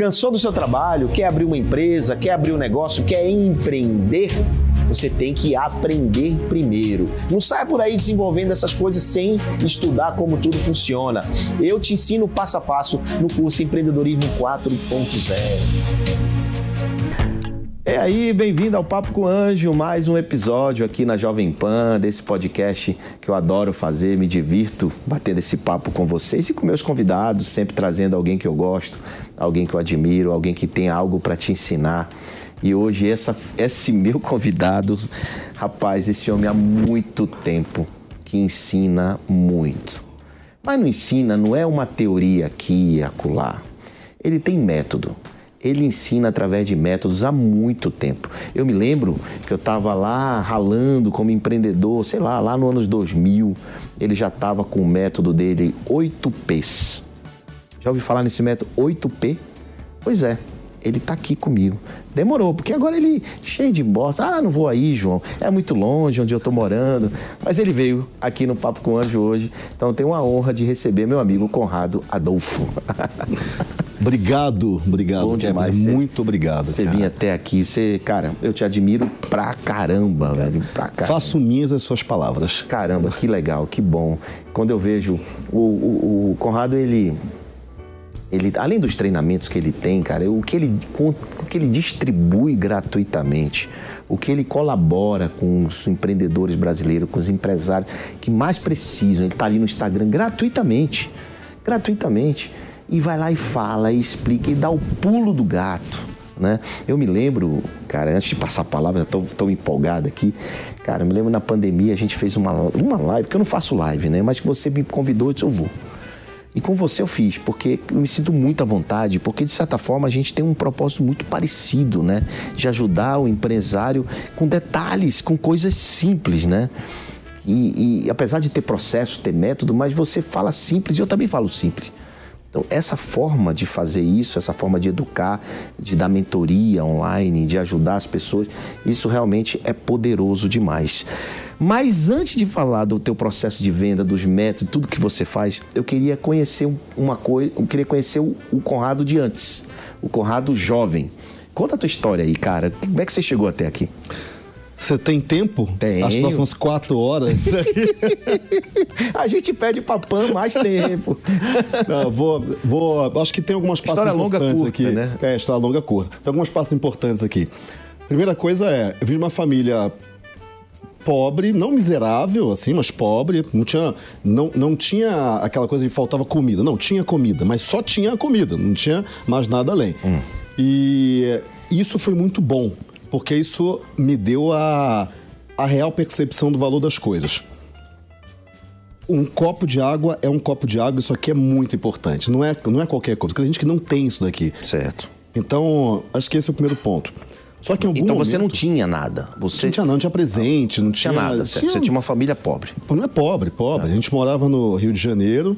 Cansou do seu trabalho? Quer abrir uma empresa? Quer abrir um negócio? Quer empreender? Você tem que aprender primeiro. Não saia por aí desenvolvendo essas coisas sem estudar como tudo funciona. Eu te ensino passo a passo no curso Empreendedorismo 4.0. É aí, bem-vindo ao Papo com o Anjo, mais um episódio aqui na Jovem Pan, desse podcast que eu adoro fazer, me divirto batendo esse papo com vocês e com meus convidados, sempre trazendo alguém que eu gosto, alguém que eu admiro, alguém que tem algo para te ensinar. E hoje essa, esse meu convidado, rapaz, esse homem há muito tempo que ensina muito. Mas não ensina, não é uma teoria aqui e acolá. Ele tem método ele ensina através de métodos há muito tempo. Eu me lembro que eu estava lá ralando como empreendedor, sei lá, lá no anos 2000, ele já estava com o método dele 8Ps. Já ouviu falar nesse método 8P? Pois é, ele está aqui comigo. Demorou, porque agora ele cheio de bosta. Ah, não vou aí, João. É muito longe onde eu estou morando. Mas ele veio aqui no Papo com o Anjo hoje. Então eu tenho a honra de receber meu amigo Conrado Adolfo. Obrigado, obrigado. Bom demais. Muito obrigado. Você vinha até aqui, você, cara, eu te admiro pra caramba, velho. Pra caramba. Faço minhas as suas palavras. Caramba, que legal, que bom. Quando eu vejo o, o, o Conrado, ele ele, além dos treinamentos que ele tem, cara, o que ele, o que ele distribui gratuitamente, o que ele colabora com os empreendedores brasileiros, com os empresários que mais precisam, ele está ali no Instagram gratuitamente, gratuitamente, e vai lá e fala, e explica, e dá o pulo do gato. Né? Eu me lembro, cara, antes de passar a palavra, estou tão empolgado aqui. Cara, eu me lembro na pandemia, a gente fez uma, uma live, porque eu não faço live, né? Mas que você me convidou, eu disse, eu vou. E com você eu fiz, porque eu me sinto muito à vontade, porque de certa forma a gente tem um propósito muito parecido, né? De ajudar o empresário com detalhes, com coisas simples, né? E, e apesar de ter processo, ter método, mas você fala simples e eu também falo simples. Então, essa forma de fazer isso, essa forma de educar, de dar mentoria online, de ajudar as pessoas, isso realmente é poderoso demais. Mas antes de falar do teu processo de venda, dos métodos, tudo que você faz, eu queria conhecer uma coisa, eu queria conhecer o, Conrado de antes, o Conrado jovem. Conta a tua história aí, cara. Como é que você chegou até aqui? Você tem tempo? Tenho. As próximas quatro horas? a gente pede pra PAN mais tempo. Não, vou, vou, acho que tem algumas partes história importantes longa, curta, aqui. né? É, história longa curta. Tem algumas partes importantes aqui. Primeira coisa é, eu vim de uma família pobre, não miserável, assim, mas pobre. Não tinha, não, não tinha aquela coisa de faltava comida. Não, tinha comida, mas só tinha a comida, não tinha mais nada além. Hum. E isso foi muito bom porque isso me deu a, a real percepção do valor das coisas. Um copo de água é um copo de água, isso aqui é muito importante. Não é, não é qualquer coisa, tem gente que não tem isso daqui. Certo. Então, acho que esse é o primeiro ponto. Só que em algum Então você não momento- tinha nada. Você Não tinha, não, não tinha presente, não tinha tinha nada, certo? Você tinha uma família pobre. não é pobre, pobre. A gente morava no Rio de Janeiro,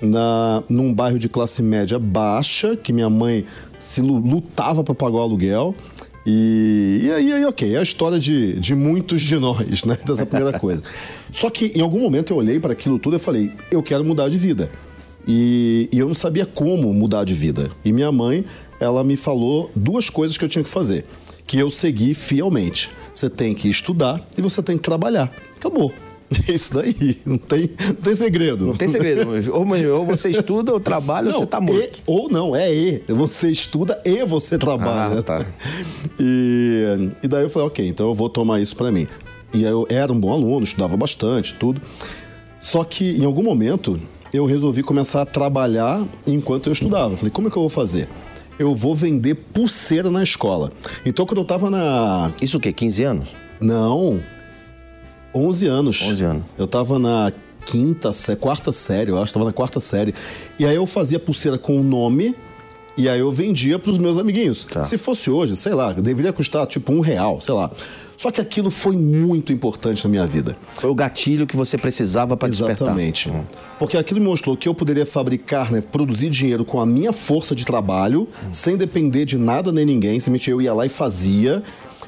na, num bairro de classe média baixa, que minha mãe se lu- lutava para pagar o aluguel. E, e aí, aí, ok, é a história de, de muitos de nós, né? Dessa primeira coisa. Só que em algum momento eu olhei para aquilo tudo e falei, eu quero mudar de vida. E, e eu não sabia como mudar de vida. E minha mãe, ela me falou duas coisas que eu tinha que fazer, que eu segui fielmente. Você tem que estudar e você tem que trabalhar. Acabou. É isso daí. Não tem, não tem segredo. Não tem segredo. ou, ou você estuda ou trabalha não, ou você tá morto. E, ou não, é E. Você estuda e você trabalha. Ah, tá. E, e daí eu falei, ok, então eu vou tomar isso para mim. E eu era um bom aluno, estudava bastante, tudo. Só que em algum momento eu resolvi começar a trabalhar enquanto eu estudava. Falei, como é que eu vou fazer? Eu vou vender pulseira na escola. Então quando eu tava na. Isso o quê? 15 anos? Não. 11 anos. 11 anos. Eu tava na quinta, sé- quarta série, eu acho, tava na quarta série. E aí eu fazia pulseira com o nome e aí eu vendia pros meus amiguinhos. Tá. Se fosse hoje, sei lá, deveria custar tipo um real, sei lá. Só que aquilo foi muito importante na minha vida. Foi o gatilho que você precisava para despertar. Exatamente. Porque aquilo me mostrou que eu poderia fabricar, né, produzir dinheiro com a minha força de trabalho, sem depender de nada nem ninguém. Simplesmente eu ia lá e fazia.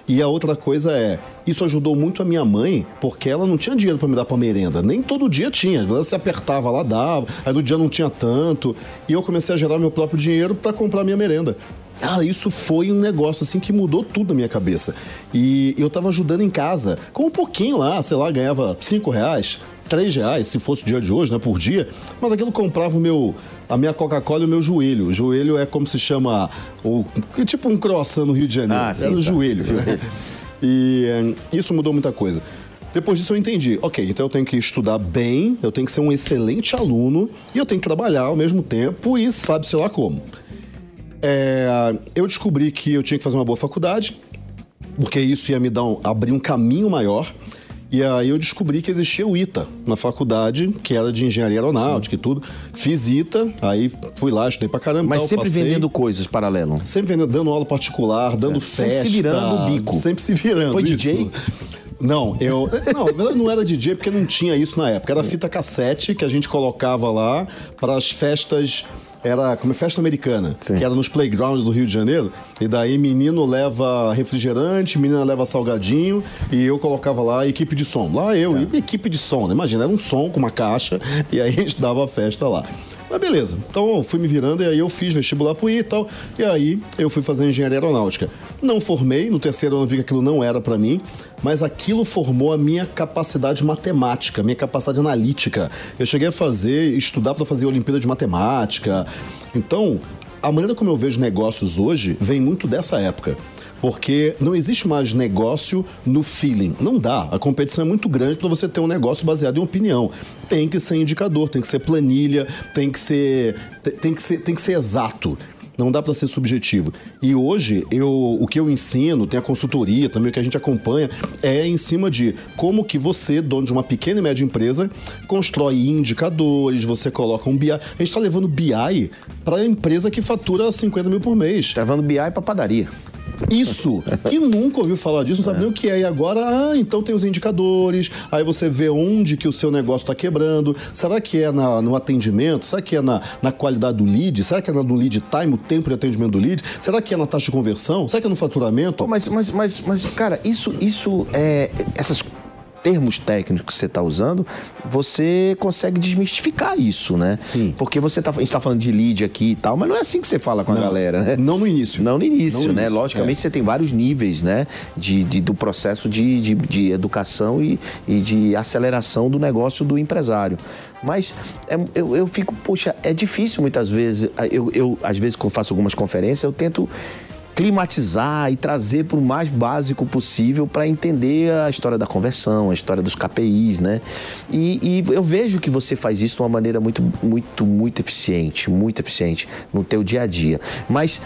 E a outra coisa é, isso ajudou muito a minha mãe, porque ela não tinha dinheiro para me dar para merenda. Nem todo dia tinha. Às vezes ela se apertava lá, dava. Aí no dia não tinha tanto. E eu comecei a gerar meu próprio dinheiro para comprar minha merenda. Ah, isso foi um negócio assim que mudou tudo na minha cabeça. E eu tava ajudando em casa, com um pouquinho lá, sei lá, ganhava cinco reais, três reais, se fosse o dia de hoje, né, por dia. Mas aquilo comprava o meu, a minha Coca-Cola e o meu joelho. O joelho é como se chama, o, é tipo um croissant no Rio de Janeiro. Ah, sim, Era o tá. joelho. E eh, isso mudou muita coisa. Depois disso eu entendi, ok, então eu tenho que estudar bem, eu tenho que ser um excelente aluno e eu tenho que trabalhar ao mesmo tempo e sabe-se lá como. É, eu descobri que eu tinha que fazer uma boa faculdade, porque isso ia me dar um, abrir um caminho maior. E aí eu descobri que existia o ITA na faculdade, que era de engenharia aeronáutica e tudo. Fiz ITA, aí fui lá, estudei pra caramba. Mas tal, sempre passei. vendendo coisas paralelo. Sempre vendendo, dando aula particular, dando Sempre festa. se virando o bico. Sempre se virando. Foi isso. DJ? Não, eu. Não, eu não era DJ porque não tinha isso na época. Era fita cassete que a gente colocava lá para as festas. Era como é festa americana, Sim. que era nos playgrounds do Rio de Janeiro. E daí menino leva refrigerante, menina leva salgadinho, e eu colocava lá equipe de som. Lá eu, e equipe de som, né? Imagina, era um som com uma caixa, e aí a gente dava a festa lá. Mas beleza, então fui me virando e aí eu fiz vestibular pro I e tal. E aí eu fui fazer engenharia aeronáutica. Não formei, no terceiro ano vi que aquilo não era para mim, mas aquilo formou a minha capacidade matemática, minha capacidade analítica. Eu cheguei a fazer, estudar para fazer Olimpíada de Matemática. Então, a maneira como eu vejo negócios hoje vem muito dessa época. Porque não existe mais negócio no feeling. Não dá. A competição é muito grande para você ter um negócio baseado em opinião. Tem que ser indicador, tem que ser planilha, tem que ser, te- tem que ser, tem que ser exato. Não dá para ser subjetivo. E hoje, eu, o que eu ensino, tem a consultoria também, o que a gente acompanha, é em cima de como que você, dono de uma pequena e média empresa, constrói indicadores, você coloca um BI. A gente está levando BI para a empresa que fatura 50 mil por mês. Tá levando BI pra padaria. Isso, que nunca ouviu falar disso, não sabe nem o que é. E agora, ah, então tem os indicadores, aí você vê onde que o seu negócio está quebrando. Será que é na- no atendimento? Será que é na, na qualidade do lead? Será que é no lead time, o tempo de atendimento do lead? Será que é na taxa de conversão? Será que é no faturamento? Pô, mas, mas, mas, mas, cara, isso, isso é. Essas termos técnicos que você está usando, você consegue desmistificar isso, né? Sim. Porque você tá, a gente tá falando de lead aqui e tal, mas não é assim que você fala com a Não. galera, né? Não no início. Não no início, Não no né? início, Logicamente é. você tem vários níveis, né? De, de- do processo de, de, de educação e, e de aceleração do negócio do empresário. Mas é- eu, eu fico, poxa, é difícil muitas vezes. Eu, eu, às vezes, quando faço algumas conferências, eu tento climatizar e trazer para o mais básico possível para entender a história da conversão, a história dos KPIs, né? E, e eu vejo que você faz isso de uma maneira muito, muito, muito eficiente, muito eficiente no teu dia a dia. Mas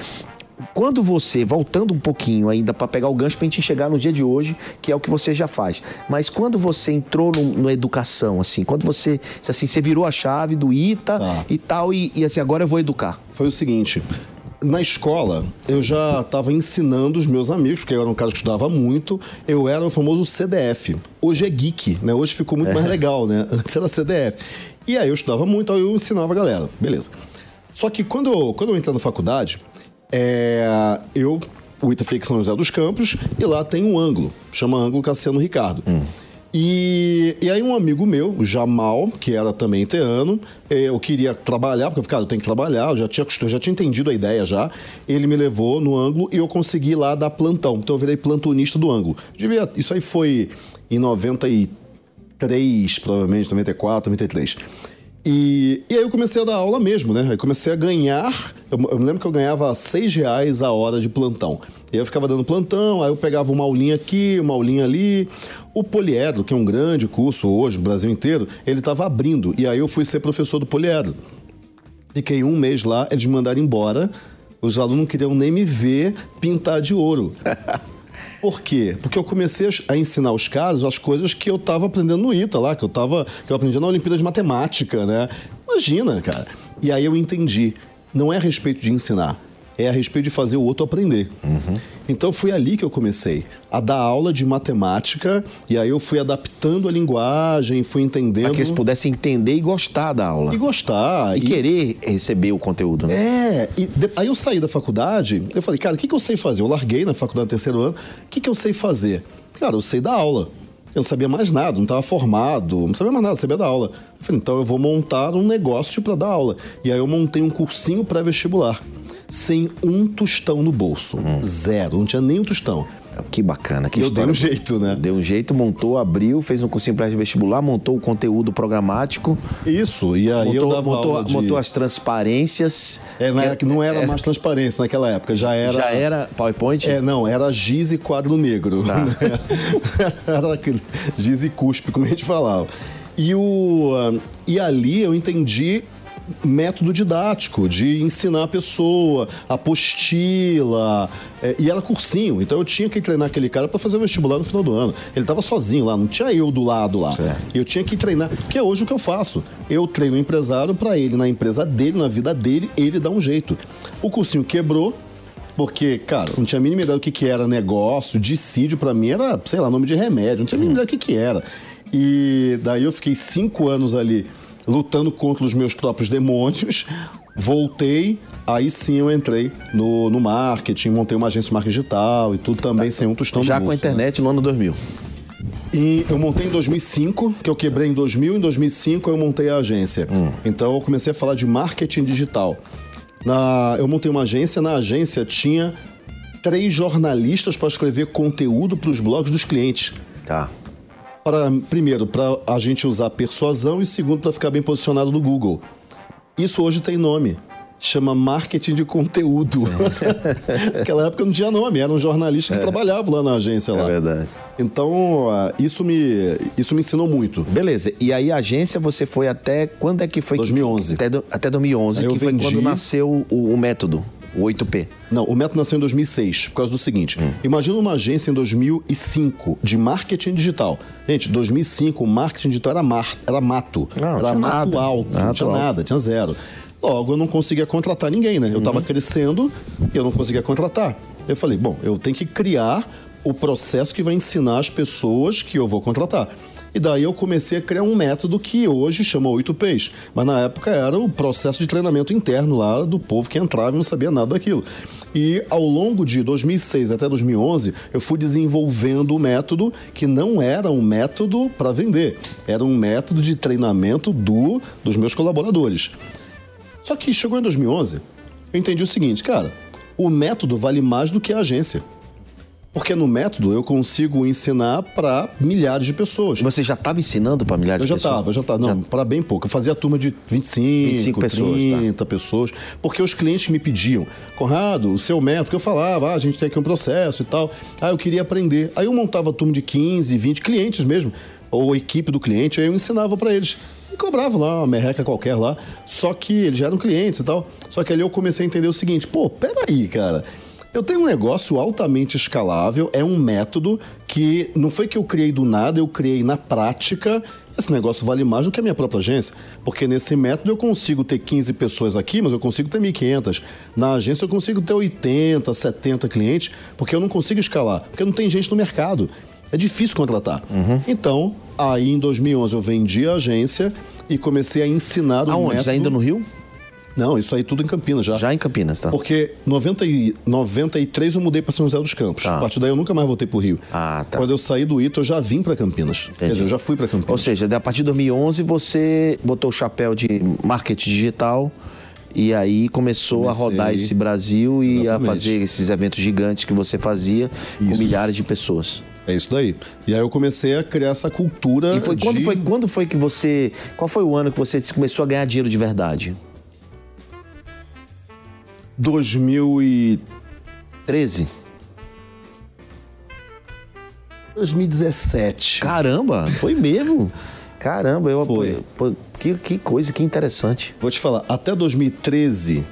quando você, voltando um pouquinho ainda para pegar o gancho para a gente chegar no dia de hoje, que é o que você já faz, mas quando você entrou no, na educação, assim, quando você, assim, você virou a chave do ITA Tá. e tal, e, e assim, agora eu vou educar. Foi o seguinte. Na escola, eu já estava ensinando os meus amigos, porque eu era um cara que estudava muito. Eu era o famoso CDF. Hoje é geek, né? Hoje ficou muito mais legal, né? Antes era CDF. E aí eu estudava muito, aí eu ensinava a galera. Beleza. Só que quando eu, quando eu entrei na faculdade, é, eu... O ITA fica em São José dos Campos e lá tem um ângulo, chama ângulo Cassiano Ricardo. E, e aí um amigo meu, o Jamal, que era também teano, eh, eu queria trabalhar, porque eu falei, cara, eu tenho que trabalhar, eu já tinha, eu já tinha entendido a ideia já. Ele me levou no ângulo e eu consegui lá dar plantão. Então eu virei plantonista do ângulo. Devia, isso aí foi em 93, provavelmente, 94, 93. E, e aí eu comecei a dar aula mesmo, né? Aí comecei a ganhar. Eu, eu me lembro que eu ganhava seis reais a hora de plantão. E eu ficava dando plantão, aí eu pegava uma aulinha aqui, uma aulinha ali. O Poliedro, que é um grande curso hoje no Brasil inteiro, ele estava abrindo. E aí eu fui ser professor do Poliedro. Fiquei um mês lá, eles me mandaram embora. Os alunos não queriam nem me ver pintar de ouro. Por quê? Porque eu comecei a ensinar os caras as coisas que eu estava aprendendo no ITA lá, que eu tava, que eu aprendi na Olimpíada de Matemática, né? Imagina, cara. E aí eu entendi. Não é a respeito de ensinar, é a respeito de fazer o outro aprender. Então foi ali que eu comecei a dar aula de matemática e aí eu fui adaptando a linguagem, fui entendendo. Para que eles pudessem entender e gostar da aula. E gostar. E, querer receber o conteúdo, né? É, e de- aí eu saí da faculdade, eu falei, cara, o que, que eu sei fazer? Eu larguei na faculdade no terceiro ano, o que, que eu sei fazer? Cara, eu sei dar aula. Eu não sabia mais nada, não estava formado, não sabia mais nada, sabia dar aula. Eu falei, então eu vou montar um negócio para dar aula. E aí eu montei um cursinho pré-vestibular, sem um tostão no bolso. Zero, não tinha nem um tostão. Que bacana, que eu história. dei um jeito, né? Deu um jeito, montou, abriu, fez um cursinho pré-vestibular, montou o conteúdo programático. Isso, e aí eu montou, dava montou, de... montou as transparência. É, na que- não era é, mais transparência naquela época, já era... Já era PowerPoint? É, não, era giz e quadro negro. Tá. era giz e cuspe, como a gente falava. E, o, ah, e ali eu entendi método didático de ensinar a pessoa, apostila, é, e era cursinho, então eu tinha que treinar aquele cara para fazer o vestibular no final do ano. Ele estava sozinho lá, não tinha eu do lado lá. Certo. Eu tinha que treinar, que é hoje o que eu faço. Eu treino o empresário para ele, na empresa dele, na vida dele, ele dá um jeito. O cursinho quebrou, porque, cara, não tinha a mínima ideia do que, que era negócio, dissídio pra mim era, sei lá, nome de remédio, não tinha a mínima ideia do que, que era. E daí eu fiquei cinco anos ali lutando contra os meus próprios demônios, voltei, aí sim eu entrei no, no marketing, montei uma agência de marketing digital e tudo também sem um tostão Já no com a né? internet no ano 2000. E eu montei em 2005, que eu quebrei em 2000, em 2005 eu montei a agência. Então eu comecei a falar de marketing digital. Na, eu montei uma agência, na agência tinha três jornalistas para escrever conteúdo para os blogs dos clientes. Tá. Para, primeiro, para a gente usar persuasão e segundo, para ficar bem posicionado no Google. Isso hoje tem nome. Chama marketing de conteúdo. Naquela época não tinha nome, era um jornalista que trabalhava lá na agência. Lá. É verdade. Então, ah, isso me, isso me ensinou muito. Beleza. E aí a agência você foi até quando é que foi? que- 2011. até, do- até 2011, Aí eu que foi vendi- quando nasceu o, o método, o 8P. Não, o método nasceu em 2006, por causa do seguinte. Imagina uma agência em 2005 de marketing digital. Gente, 2005 o marketing digital era, mar, era mato. Não, era mato nada. alto. não Mato tinha alto. nada, tinha zero. Logo, eu não conseguia contratar ninguém, né? Eu estava crescendo e eu não conseguia contratar. Eu falei, bom, eu tenho que criar o processo que vai ensinar as pessoas que eu vou contratar. E daí eu comecei a criar um método que hoje chama 8Ps. Mas na época era o processo de treinamento interno lá do povo que entrava e não sabia nada daquilo. E ao longo de 2006 até 2011, eu fui desenvolvendo o método que não era um método para vender, era um método de treinamento do, dos meus colaboradores. Só que chegou em 2011, eu entendi o seguinte, cara, o método vale mais do que a agência. Porque no método eu consigo ensinar para milhares de pessoas. Você já estava ensinando para milhares Eu de já pessoas? estava, eu já estava. Não, para bem pouco. Eu fazia turma de 25, 25 pessoas, 30 pessoas. Porque os clientes me pediam, Conrado, o seu método, que eu falava, ah, a gente tem aqui um processo e tal. Ah, eu queria aprender. Aí eu montava turma de 15, 20 clientes mesmo, ou equipe do cliente, aí eu ensinava para eles. E cobrava lá uma merreca qualquer lá. Só que eles já eram clientes e tal. Só que ali eu comecei a entender o seguinte, pô, peraí, cara. Eu tenho um negócio altamente escalável, é um método que não foi que eu criei do nada, eu criei na prática. Esse negócio vale mais do que a minha própria agência, porque nesse método eu consigo ter 15 pessoas aqui, mas eu consigo ter 1.500. Na agência eu consigo ter 80, 70 clientes, porque eu não consigo escalar, porque não tem gente no mercado. É difícil contratar. Então, aí em 2011 eu vendi a agência e comecei a ensinar o Aonde? método Ainda no Rio? Não, isso aí tudo em Campinas já. Já em Campinas, tá? Porque em 90 e 93 eu mudei para São José dos Campos. Tá. A partir daí eu nunca mais voltei pro Rio. Ah, tá. Quando eu saí do Ito, eu já vim para Campinas. Quer dizer, eu já fui para Campinas. Ou seja, a partir de 2011 você botou o chapéu de marketing digital e aí começou Comecei. a rodar esse Brasil e Exatamente. a fazer esses eventos gigantes que você fazia com Isso. milhares de pessoas. É isso daí. E aí eu comecei a criar essa cultura E foi, de... quando, foi, quando foi que você. Qual foi o ano que você começou a ganhar dinheiro de verdade? 2000 e... 13? 2017. Caramba, foi mesmo. Caramba, eu Foi. pô, que, que coisa, que interessante. Vou te falar, até 2013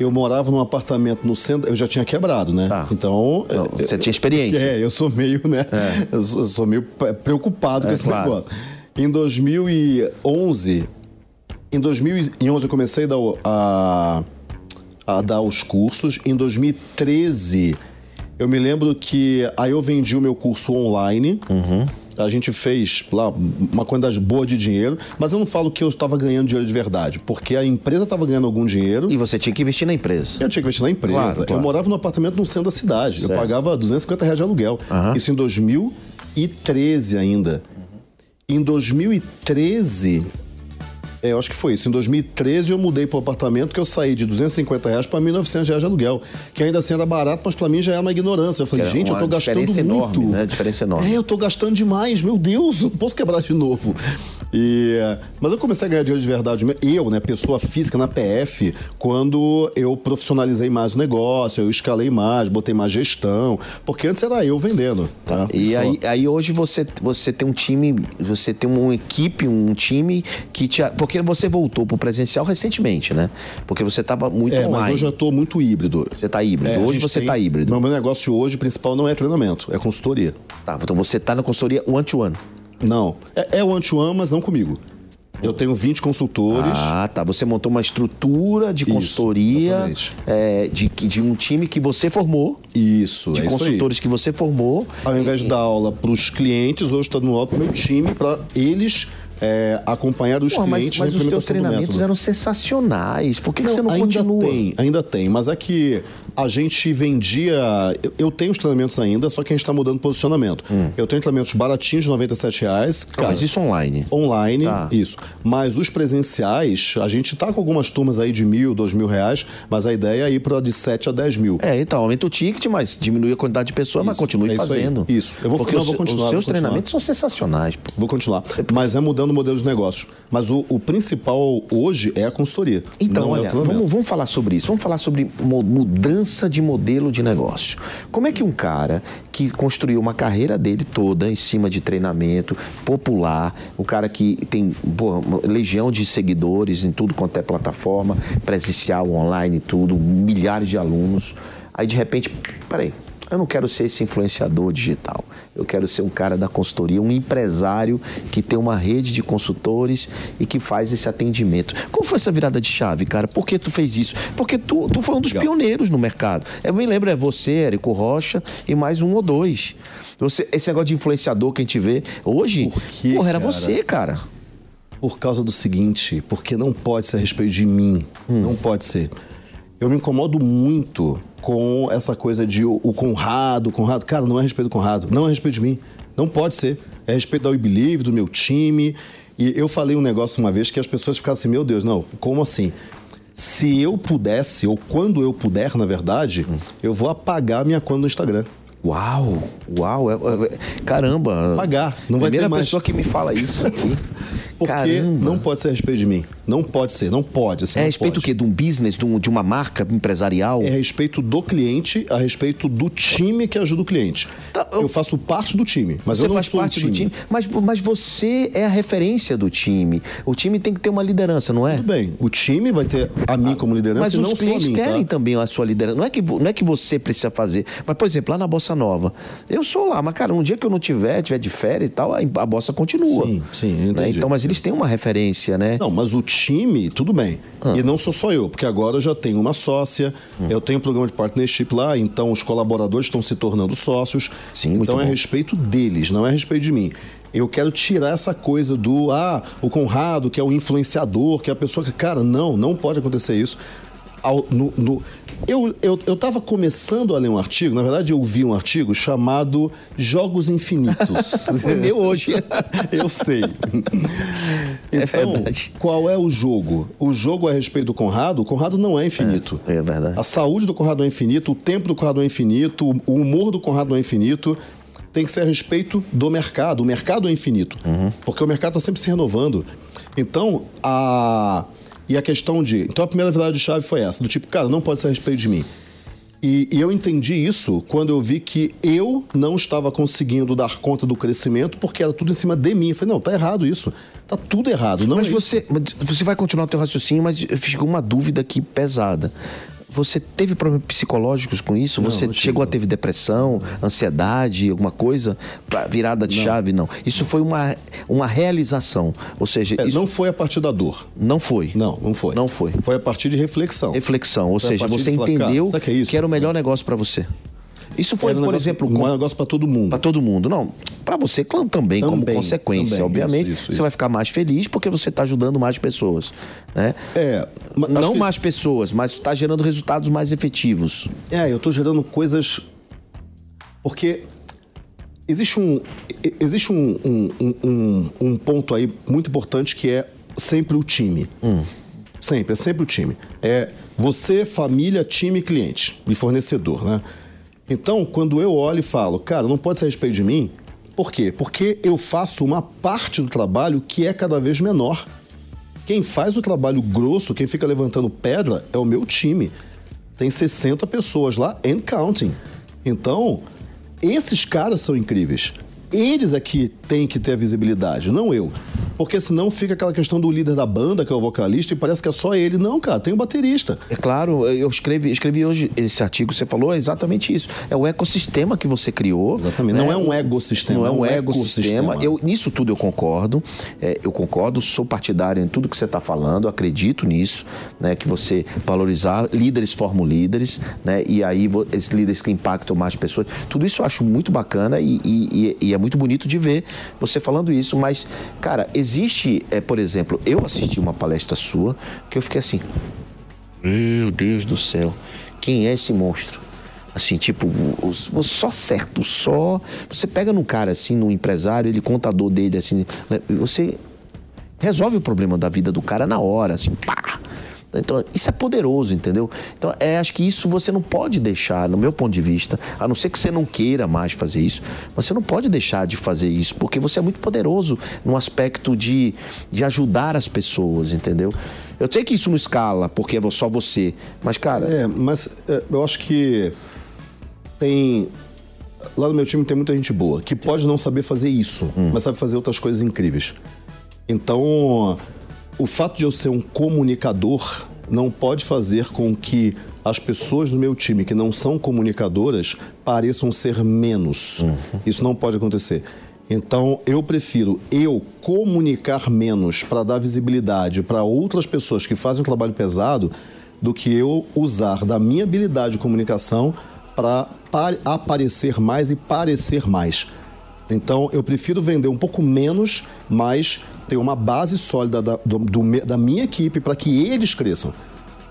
eu morava num apartamento no centro, eu já tinha quebrado, né? Tá. Então, Não, eu- você tinha experiência. É, eu sou meio, né? Eu, sou, eu sou meio pre- preocupado com É, esse claro. negócio. Em 2011, em 2011 eu comecei a a, a dar os cursos. Em 2013, eu me lembro que aí eu vendi o meu curso online. Uhum. A gente fez lá uma quantidade boa de dinheiro, mas eu não falo que eu estava ganhando dinheiro de verdade, porque a empresa estava ganhando algum dinheiro. E você tinha que investir na empresa. Eu tinha que investir na empresa. Claro, claro. Eu morava num apartamento no centro da cidade. Eu Certo. pagava 250 reais de aluguel. Aham. Isso em 2013 ainda. Em 2013. É, eu acho que foi isso. Em 2013 eu mudei pro apartamento que eu saí de 250 reais para 1.900 reais de aluguel. Que ainda assim era barato, mas para mim já é uma ignorância. Eu falei, Era gente, eu tô gastando diferença muito. enorme, né? Diferença enorme. É, eu tô gastando demais. Meu Deus, eu posso quebrar de novo. E, mas eu comecei a ganhar dinheiro de verdade. Eu, né, pessoa física na PF, quando eu profissionalizei mais o negócio, eu escalei mais, botei mais gestão. Porque antes era eu vendendo. Tá? E Só. aí, aí hoje você, você tem um time, você tem uma equipe, um time que te. Porque você voltou pro presencial recentemente, né? Porque você tava muito É, mas online. hoje eu tô muito híbrido. Você tá híbrido. É, hoje você tem- tá híbrido. Não, meu negócio hoje principal não é treinamento, é consultoria. Tá, então você tá na consultoria one-to-one. Não. É, é one-to-one, mas não comigo. Eu tenho 20 consultores. Ah, tá. Você montou uma estrutura de consultoria é, de, de um time que você formou, Isso, de é consultores que você formou. Ao invés de dar aula para os clientes, hoje estou dando aula para o meu time, para eles é, acompanhar os Pô, mas, clientes mas na os teus treinamentos método. eram sensacionais. Por que, que Não, você não ainda continua? tem, ainda tem, mas é que a gente vendia. Eu, eu tenho os treinamentos ainda, só que a gente está mudando posicionamento. Eu tenho treinamentos baratinhos de 97 reais. Não, Cara, mas isso online. Online, Tá. isso. Mas os presenciais, a gente tá com algumas turmas aí de mil, dois mil reais, mas a ideia é ir para de 7 a 10 mil. É, então, aumenta o ticket, mas diminui a quantidade de pessoas, mas continue é isso aí. fazendo. Isso. Eu vou- Porque não, os, vou continuar, os seus continuar. treinamentos são sensacionais. pô. Vou continuar. Mas é mudando o modelo de negócios. Mas o, o principal hoje é a consultoria. Então, é olha, treinamento. vamos, vamos falar sobre isso. Vamos falar sobre mo- mudança de modelo de negócio. Como é que um cara que construiu uma carreira dele toda em cima de treinamento popular, o cara que tem uma legião de seguidores em tudo quanto é plataforma, presencial, online, tudo, milhares de alunos, aí de repente, peraí, eu não quero ser esse influenciador digital. Eu quero ser um cara da consultoria, um empresário que tem uma rede de consultores e que faz esse atendimento. Como foi essa virada de chave, cara? Por que tu fez isso? Porque tu, tu foi um dos Legal. pioneiros no mercado. Eu me lembro, é você, Érico Rocha e mais um ou dois. Você, esse negócio de influenciador que a gente vê hoje, Por quê, porra, era cara? você, cara. Por causa do seguinte, porque não pode ser a respeito de mim. Não pode ser. Eu me incomodo muito com essa coisa de o, o Conrado, o Conrado. Cara, não é a respeito do Conrado, não é a respeito de mim. Não pode ser. É a respeito da We Believe, do meu time. E eu falei um negócio uma vez que as pessoas ficaram assim, meu Deus, não, como assim? Se eu pudesse, ou quando eu puder, na verdade, eu vou apagar minha conta no Instagram. Uau, uau, é- é- caramba. Pagar, não vai Primeira ter mais. pessoa que me fala isso aqui. Porque Caramba. não pode ser a respeito de mim. Não pode ser, não pode. Assim, É a respeito pode. do quê? De um business, de, um- de uma marca empresarial? É a respeito do cliente, a respeito do time que ajuda o cliente. Tá, eu- eu... faço parte do time, mas você eu não faz sou parte time. do time, mas, mas você é a referência do time. O time tem que ter uma liderança, não é? Tudo bem, o time vai ter a mim como liderança Mas e não os só a clientes mim, querem tá? também a sua liderança. Não é, que, não é que você precisa fazer. Mas, por exemplo, lá na Bossa Nova, eu sou lá, mas, cara, um dia que eu não tiver, tiver de férias e tal, a, a Bossa continua. Sim, sim, Né? entendi. Então, mas eles têm uma referência, né? Não, mas o time, tudo bem. Ah. E não sou só eu, porque agora eu já tenho uma sócia, Hum. eu tenho um programa de partnership lá, então os colaboradores estão se tornando sócios. Sim, então é a respeito deles, não é a respeito de mim. Eu quero tirar essa coisa do, ah, o Conrado, que é o influenciador, que é a pessoa que. Cara, não, não pode acontecer isso. Ao- no- no- eu, eu, eu tava começando a ler um artigo, na verdade eu vi um artigo chamado Jogos Infinitos. Meu hoje. eu sei. Então, verdade. qual é o jogo? O jogo é a respeito do Conrado? O Conrado não é infinito. É, é verdade. A saúde do Conrado é infinito, o tempo do Conrado é infinito, o humor do Conrado é infinito. Tem que ser a respeito do mercado. O mercado é infinito. Porque o mercado está sempre se renovando. Então, a. E a questão de. Então, a primeira verdade de chave foi essa: do tipo, cara, não pode ser a respeito de mim. E, e eu entendi isso quando eu vi que eu não estava conseguindo dar conta do crescimento porque era tudo em cima de mim. Eu falei, não, tá errado isso. Tá tudo errado. Não Mas é você, mas você vai continuar o teu raciocínio, mas ficou uma dúvida aqui pesada. Você teve problemas psicológicos com isso? Não, você não chegou a não. ter depressão, ansiedade, alguma coisa? Virada de chave? Não. Isso foi uma, uma realização. Ou seja, É, isso Não foi a partir da dor. não foi. Não, não foi. Não foi. Foi a partir de reflexão. Reflexão. Ou Foi seja, você entendeu que é isso? era o melhor negócio pra você. Isso foi, um por negócio- exemplo, um com- negócio para todo mundo. Pra todo mundo. Não, pra você clã, também, como Também, consequência, também, obviamente. isso, isso, você isso. vai ficar mais feliz porque você tá ajudando mais pessoas, né? É, Não que- mais pessoas, mas está gerando resultados mais efetivos. É, eu tô gerando coisas. Porque existe um. Existe um, um, um- um, ponto aí muito importante que é sempre o time. Sempre, é sempre o time. É você, família, time, cliente e fornecedor, né? Então, quando eu olho e falo, cara, não pode ser a respeito de mim, por quê? Porque eu faço uma parte do trabalho que é cada vez menor. Quem faz o trabalho grosso, quem fica levantando pedra, é o meu time. Tem 60 pessoas lá and counting. Então, esses caras são incríveis. Eles é têm que ter a visibilidade, não eu. Porque senão fica aquela questão do líder da banda, que é o vocalista, e parece que é só ele. Não, cara, tem o baterista. É claro, eu escrevi, escrevi hoje esse artigo, você falou é exatamente isso. É o ecossistema que você criou. Exatamente. Não é um ecossistema, Não é é um um ecossistema. ecossistema. Eu, nisso tudo eu concordo. É, eu concordo, sou partidário em tudo que você está falando, acredito nisso, né? Que você valorizar, líderes formam líderes, né? E aí esses líderes que impactam mais pessoas. Tudo isso eu acho muito bacana e- e- e é muito bonito de ver você falando isso. Mas, cara, existe, é, por exemplo, eu assisti uma palestra sua que eu fiquei assim. Meu Deus do céu, quem é esse monstro? Assim, tipo, só certo, só. Você pega num cara assim, num empresário, ele contador dele, assim, né, você resolve o problema da vida do cara na hora, assim, pá! Então, isso é poderoso, entendeu? Então, é, acho que isso você não pode deixar, no meu ponto de vista, a não ser que você não queira mais fazer isso, mas você não pode deixar de fazer isso, porque você é muito poderoso no aspecto de, de ajudar as pessoas, entendeu? Eu sei que isso não escala, porque é só você, mas, cara, É, mas é, eu acho que tem. Lá no meu time tem muita gente boa que pode não saber fazer isso, mas sabe fazer outras coisas incríveis. Então, o fato de eu ser um comunicador não pode fazer com que as pessoas do meu time que não são comunicadoras pareçam ser menos. Isso não pode acontecer. Então, eu prefiro eu comunicar menos para dar visibilidade para outras pessoas que fazem um trabalho pesado do que eu usar da minha habilidade de comunicação para aparecer mais e parecer mais. Então, eu prefiro vender um pouco menos, mas ter uma base sólida da, do- do da minha equipe para que eles cresçam.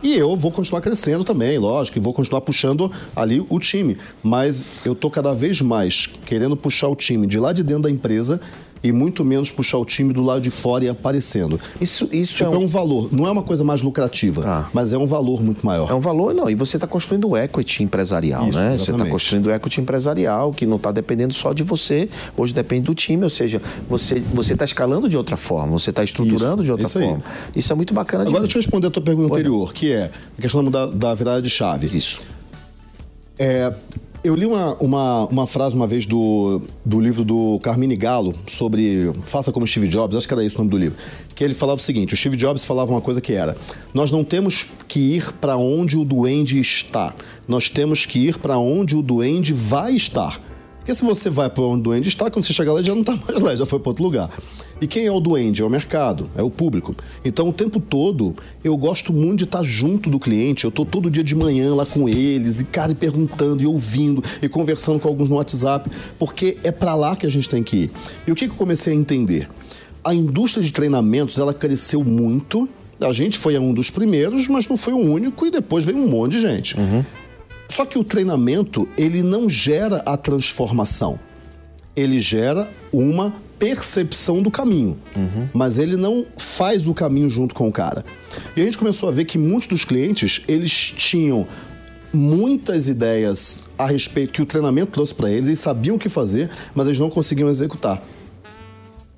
E eu vou continuar crescendo também, lógico, e vou continuar puxando ali o time. Mas eu tô cada vez mais querendo puxar o time de lá de dentro da empresa e muito menos puxar o time do lado de fora e aparecendo. isso, isso Tipo, é é um, um valor, não é uma coisa mais lucrativa, Ah. mas é um valor muito maior. É um valor, não. E você está construindo o equity empresarial, Isso, né? Você está exatamente. construindo o equity empresarial, que não está dependendo só de você, hoje depende do time, ou seja, você você está escalando de outra forma, você está estruturando Isso, de outra isso aí. forma. Isso é muito bacana de Agora ver. deixa eu responder a tua pergunta anterior, que é a questão da, da virada de chave. Isso. É, eu li uma, uma, uma frase uma vez do, do livro do Carmine Gallo sobre Faça como Steve Jobs, acho que era esse o nome do livro. Que ele falava o seguinte: o Steve Jobs falava uma coisa que era: Nós não temos que ir para onde o duende está, nós temos que ir para onde o duende vai estar. Porque se você vai para onde o duende está, quando você chegar lá, já não está mais lá, já foi para outro lugar. E quem é o duende? É o mercado, é o público. Então, o tempo todo, eu gosto muito de estar junto do cliente. Eu estou todo dia de manhã lá com eles, e cara, perguntando, e ouvindo, e conversando com alguns no WhatsApp, porque é para lá que a gente tem que ir. E o que, que eu comecei a entender? A indústria de treinamentos, ela cresceu muito. A gente foi um dos primeiros, mas não foi o único, e depois veio um monte de gente. Só que o treinamento, ele não gera a transformação. Ele gera uma percepção do caminho, mas ele não faz o caminho junto com o cara. E a gente começou a ver que muitos dos clientes, eles tinham muitas ideias a respeito que o treinamento trouxe para eles, eles sabiam o que fazer, mas eles não conseguiam executar.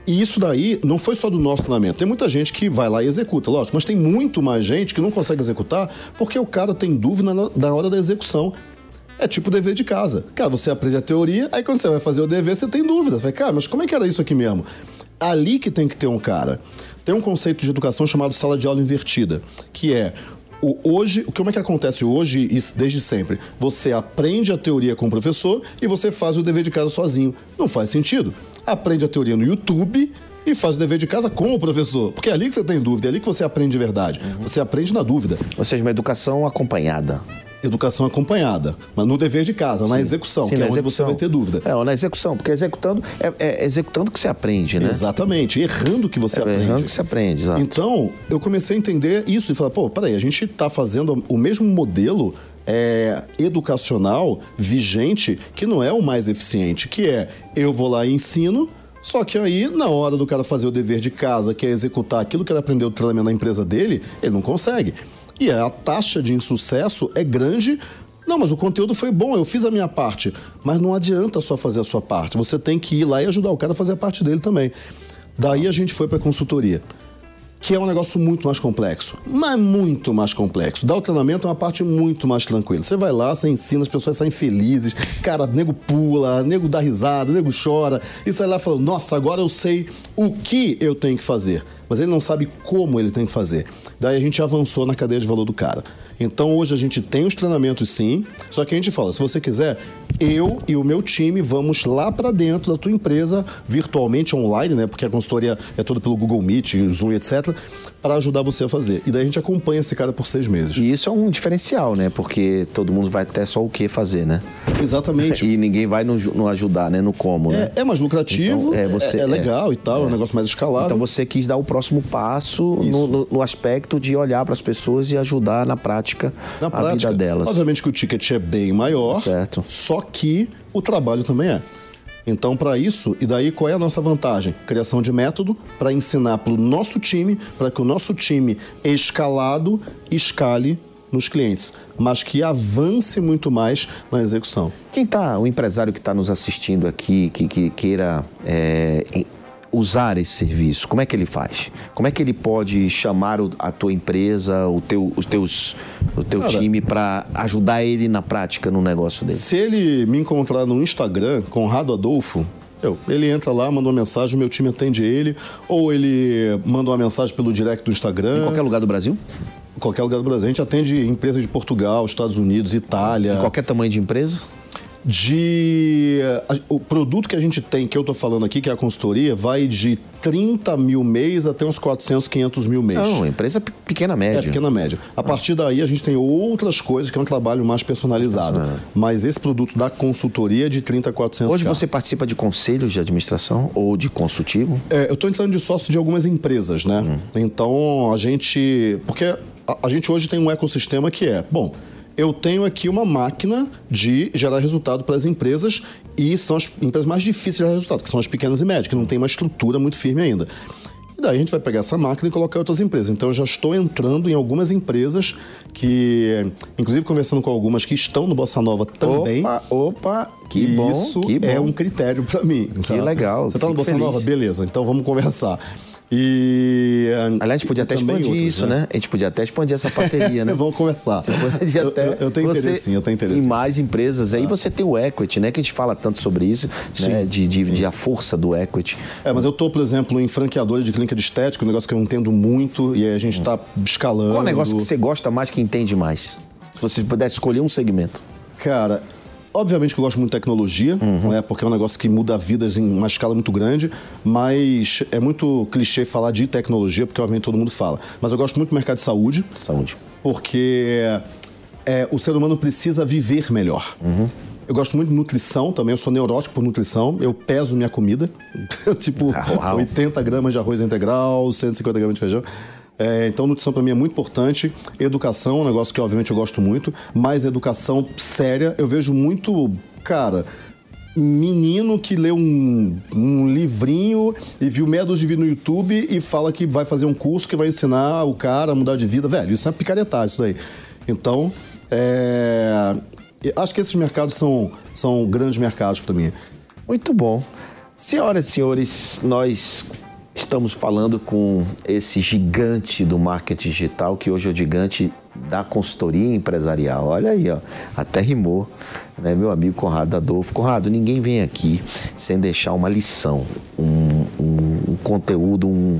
E isso daí não foi só do nosso treinamento. Tem muita gente que vai lá e executa, lógico, mas tem muito mais gente que não consegue executar porque o cara tem dúvida na, hora da execução. É tipo dever de casa. Cara, você aprende a teoria, aí quando você vai fazer o dever, você tem dúvida. Fala, cara, mas como é que era isso aqui mesmo? Ali que tem que ter um cara. Tem um conceito de educação chamado sala de aula invertida, que é o hoje, como é que acontece hoje e desde sempre? Você aprende a teoria com o professor e você faz o dever de casa sozinho. Não faz sentido. Aprende a teoria no YouTube e faz o dever de casa com o professor. Porque é ali que você tem dúvida, é ali que você aprende de verdade. Você aprende na dúvida. Ou seja, uma educação acompanhada. Educação acompanhada, mas no dever de casa, na execução, Sim, que na é onde você execução. vai ter dúvida. É, ou na execução, porque executando é, é executando que você aprende, né? Exatamente, errando que você É, aprende. errando que você aprende, exato. Então, eu comecei a entender isso e falar, pô, peraí, a gente está fazendo o mesmo modelo é, educacional vigente que não é o mais eficiente, que é eu vou lá e ensino, só que aí, na hora do cara fazer o dever de casa, que é executar aquilo que ele aprendeu do treinamento na empresa dele, ele não consegue. E a taxa de insucesso é grande. Não, mas o conteúdo foi bom, eu fiz a minha parte. Mas não adianta só fazer a sua parte. Você tem que ir lá e ajudar o cara a fazer a parte dele também. Daí a gente foi para consultoria que é um negócio muito mais complexo, mas muito mais complexo. Dar o treinamento é uma parte muito mais tranquila. Você vai lá, você ensina, as pessoas saem felizes, cara, nego pula, nego dá risada, nego chora, e sai lá falando, nossa, agora eu sei o que eu tenho que fazer. Mas ele não sabe como ele tem que fazer. Daí a gente avançou na cadeia de valor do cara. Então hoje a gente tem os treinamentos sim, só que a gente fala, se você quiser, eu e o meu time vamos lá para dentro da tua empresa, virtualmente online, né? Porque a consultoria é toda pelo Google Meet, Zoom, etc, para ajudar você a fazer. E daí a gente acompanha esse cara por seis meses. E isso é um diferencial, né? Porque todo mundo vai ter só o que fazer, né? Exatamente. E ninguém vai nos no ajudar, né? No como, né? É, é mais lucrativo, Então, é, é, você- é legal é, e tal, é um negócio mais escalado. Então você quis dar o próximo passo Isso. no, no- no aspecto de olhar para as pessoas e ajudar na prática, Na a prática, vida delas. Obviamente que o ticket é bem maior, Certo. só que o trabalho também é. Então, para isso, e daí qual é a nossa vantagem? Criação de método para ensinar para o nosso time, para que o nosso time escalado escale nos clientes, mas que avance muito mais na execução. Quem tá, o empresário que está nos assistindo aqui, que, que queira é, usar esse serviço, como é que ele faz? Como é que ele pode chamar a tua empresa, o teu, os teus, o teu Cara, time para ajudar ele na prática no negócio dele? Se ele me encontrar no Instagram, Conrado Adolfo, eu, ele entra lá, manda uma mensagem, o meu time atende ele, ou ele manda uma mensagem pelo direct do Instagram. Em qualquer lugar do Brasil? Em qualquer lugar do Brasil. A gente atende empresas de Portugal, Estados Unidos, Itália. Em qualquer tamanho de empresa? De. O produto que a gente tem, que eu tô falando aqui, que é a consultoria, vai de 30 mil mês até uns 400, 500 mil mês. Não, empresa pe- pequena média. É, pequena média. A partir daí, a gente tem outras coisas que é um trabalho mais personalizado. Mas esse produto da consultoria é de 30 a 400 Hoje você participa de conselhos de administração ou de consultivo? É, eu estou entrando de sócio de algumas empresas, né? Uhum. Então, a gente... Porque a, a gente hoje tem um ecossistema que é... Bom, eu tenho aqui uma máquina de gerar resultado para as empresas e são as empresas mais difíceis de gerar resultado, que são as pequenas e médias, que não tem uma estrutura muito firme ainda. E daí a gente vai pegar essa máquina e colocar em outras empresas. Então eu já estou entrando em algumas empresas que, inclusive conversando com algumas que estão no Bossa Nova também. Opa, opa, que bom, Isso que bom. é um critério para mim. Que legal, Você tá no Bossa feliz. Nova? Beleza, então vamos conversar. E. Aliás, a gente podia até expandir outros, isso, né? A gente podia até expandir essa parceria, né? vamos conversar. Você eu, até eu, eu tenho você- interesse, sim, eu tenho interesse. Em mais empresas. Aí você tem o equity, né? Que a gente fala tanto sobre isso, né? De, de, de a força do equity. É, mas eu tô, por exemplo, em franqueadores de clínica de estética, um negócio que eu entendo muito, e aí a gente tá escalando. Qual o negócio que você gosta mais, que entende mais? Se você pudesse escolher um segmento. Cara, Obviamente que eu gosto muito de tecnologia, né, porque é um negócio que muda vidas em uma escala muito grande, mas é muito clichê falar de tecnologia, porque obviamente todo mundo fala. Mas eu gosto muito do mercado de saúde, Saúde. porque é, o ser humano precisa viver melhor. Eu gosto muito de nutrição também, eu sou neurótico por nutrição, eu peso minha comida, tipo uau. 80 gramas de arroz integral, 150 gramas de feijão. É, então, nutrição para mim é muito importante. Educação, um negócio que obviamente eu gosto muito, mas educação séria, eu vejo muito, cara, menino que lê um, um livrinho e viu dúzia de vídeo no YouTube e fala que vai fazer um curso que vai ensinar o cara a mudar de vida. Velho, isso é picaretagem, isso daí. Então, é, acho que esses mercados são, são grandes mercados para mim. Muito bom. Senhoras e senhores, nós estamos falando com esse gigante do marketing digital, que hoje é o gigante da consultoria empresarial. Olha aí, ó, até rimou, né? Meu amigo Conrado Adolfo. Conrado, ninguém vem aqui sem deixar uma lição, um, um- um conteúdo, um-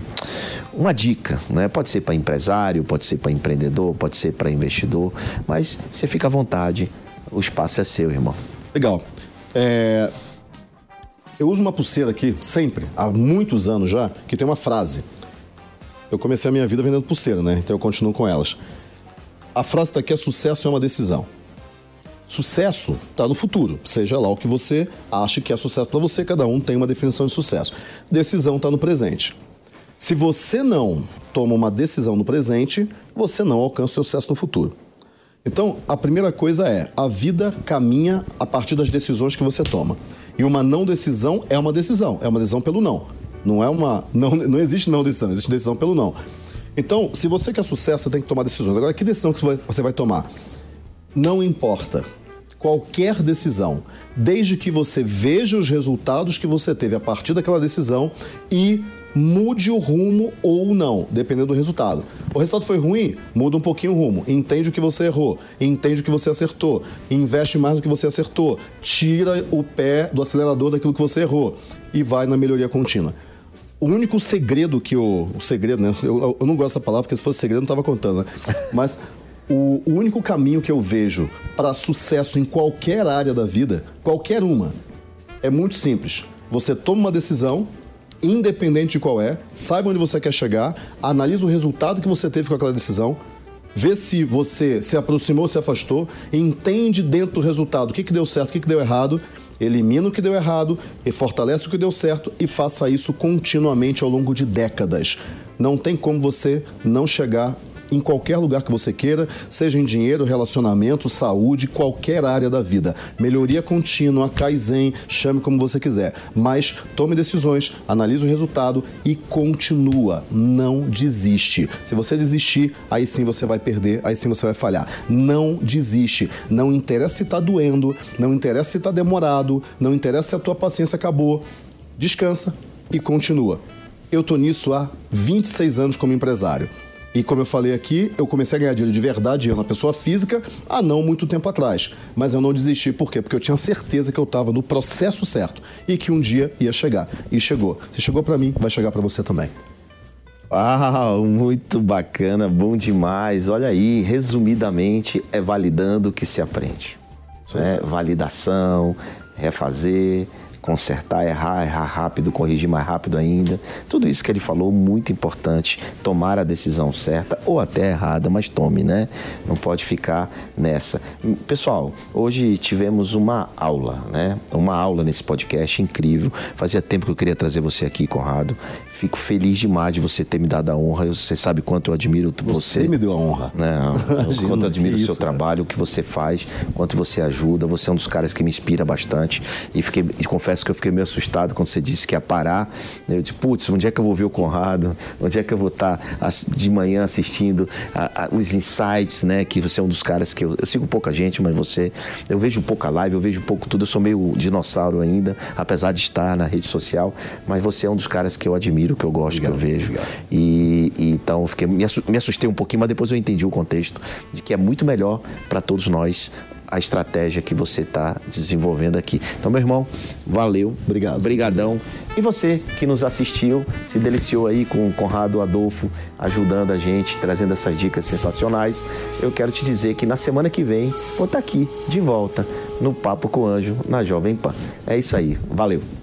uma dica, né? Pode ser para empresário, pode ser para empreendedor, pode ser para investidor, mas você fica à vontade, o espaço é seu, irmão. Legal. É, eu uso uma pulseira aqui, sempre, há muitos anos já, que tem uma frase. Eu comecei a minha vida vendendo pulseira, né? Então eu continuo com elas. A frase está aqui é sucesso é uma decisão. Sucesso está no futuro, seja lá o que você acha que é sucesso para você, cada um tem uma definição de sucesso. Decisão está no presente. Se você não toma uma decisão no presente, você não alcança o seu sucesso no futuro. Então, a primeira coisa é: a vida caminha a partir das decisões que você toma. E uma não decisão é uma decisão, é uma decisão pelo não. Não é uma. Não, não existe não decisão, existe decisão pelo não. Então, se você quer sucesso, você tem que tomar decisões. Agora, que decisão que você vai, você vai tomar? Não importa. Qualquer decisão, desde que você veja os resultados que você teve a partir daquela decisão e mude o rumo ou não, dependendo do resultado. O resultado foi ruim, muda um pouquinho o rumo, entende o que você errou, entende o que você acertou, investe mais no que você acertou, tira o pé do acelerador daquilo que você errou e vai na melhoria contínua. O único segredo que eu. O segredo, né? Eu, eu não gosto dessa palavra, porque se fosse segredo eu não estava contando, né? Mas o, único caminho que eu vejo para sucesso em qualquer área da vida, qualquer uma, é muito simples. Você toma uma decisão, independente de qual é, saiba onde você quer chegar, analisa o resultado que você teve com aquela decisão, vê se você se aproximou, se afastou, entende dentro do resultado o que, que deu certo, o que, que deu errado, elimina o que deu errado e fortalece o que deu certo e faça isso continuamente ao longo de décadas. Não tem como você não chegar em qualquer lugar que você queira, seja em dinheiro, relacionamento, saúde, qualquer área da vida. Melhoria contínua, Kaizen, chame como você quiser. Mas tome decisões, analise o resultado e continua. Não desiste. Se você desistir, aí sim você vai perder, aí sim você vai falhar. Não desiste. Não interessa se está doendo, não interessa se está demorado, não interessa se a tua paciência acabou. Descansa e continua. Eu tô nisso há 26 anos como empresário. E como eu falei aqui, eu comecei a ganhar dinheiro de verdade, eu na pessoa física, há não muito tempo atrás. Mas eu não desisti, por quê? Porque eu tinha certeza que eu estava no processo certo e que um dia ia chegar. E chegou. Se chegou para mim, vai chegar para você também. Uau, muito bacana, bom demais. Olha aí, resumidamente, é validando o que se aprende. Né? Validação, refazer, consertar, errar, errar rápido, corrigir mais rápido ainda. Tudo isso que ele falou, muito importante. Tomar a decisão certa ou até errada, mas tome, né? Não pode ficar nessa. Pessoal, hoje tivemos uma aula, né? Uma aula nesse podcast incrível. Fazia tempo que eu queria trazer você aqui, Conrado. Fico feliz demais de você ter me dado a honra. Você sabe quanto eu admiro você. Você me deu a honra. Não, Imagina, quanto eu admiro o seu isso, cara. trabalho, o que você faz, quanto você ajuda. Você é um dos caras que me inspira bastante. E, fiquei, e confesso que eu fiquei meio assustado quando você disse que ia parar. Eu disse, putz, onde é que eu vou ver o Conrado? Onde é que eu vou estar as- de manhã assistindo a- a- os insights, né? Que você é um dos caras que eu, eu sigo pouca gente, mas você. Eu vejo pouca live, eu vejo pouco tudo. Eu sou meio dinossauro ainda, apesar de estar na rede social. Mas você é um dos caras que eu admiro, que eu gosto, que eu vejo. E, e então fiquei, me assu- me assustei um pouquinho, mas depois eu entendi o contexto de que é muito melhor para todos nós a estratégia que você está desenvolvendo aqui. Então, meu irmão, valeu. Obrigado. Obrigadão. E você que nos assistiu, se deliciou aí com o Conrado Adolfo ajudando a gente, trazendo essas dicas sensacionais. Eu quero te dizer que na semana que vem vou estar aqui de volta no Papo com o Anjo na Jovem Pan. É isso aí. Valeu.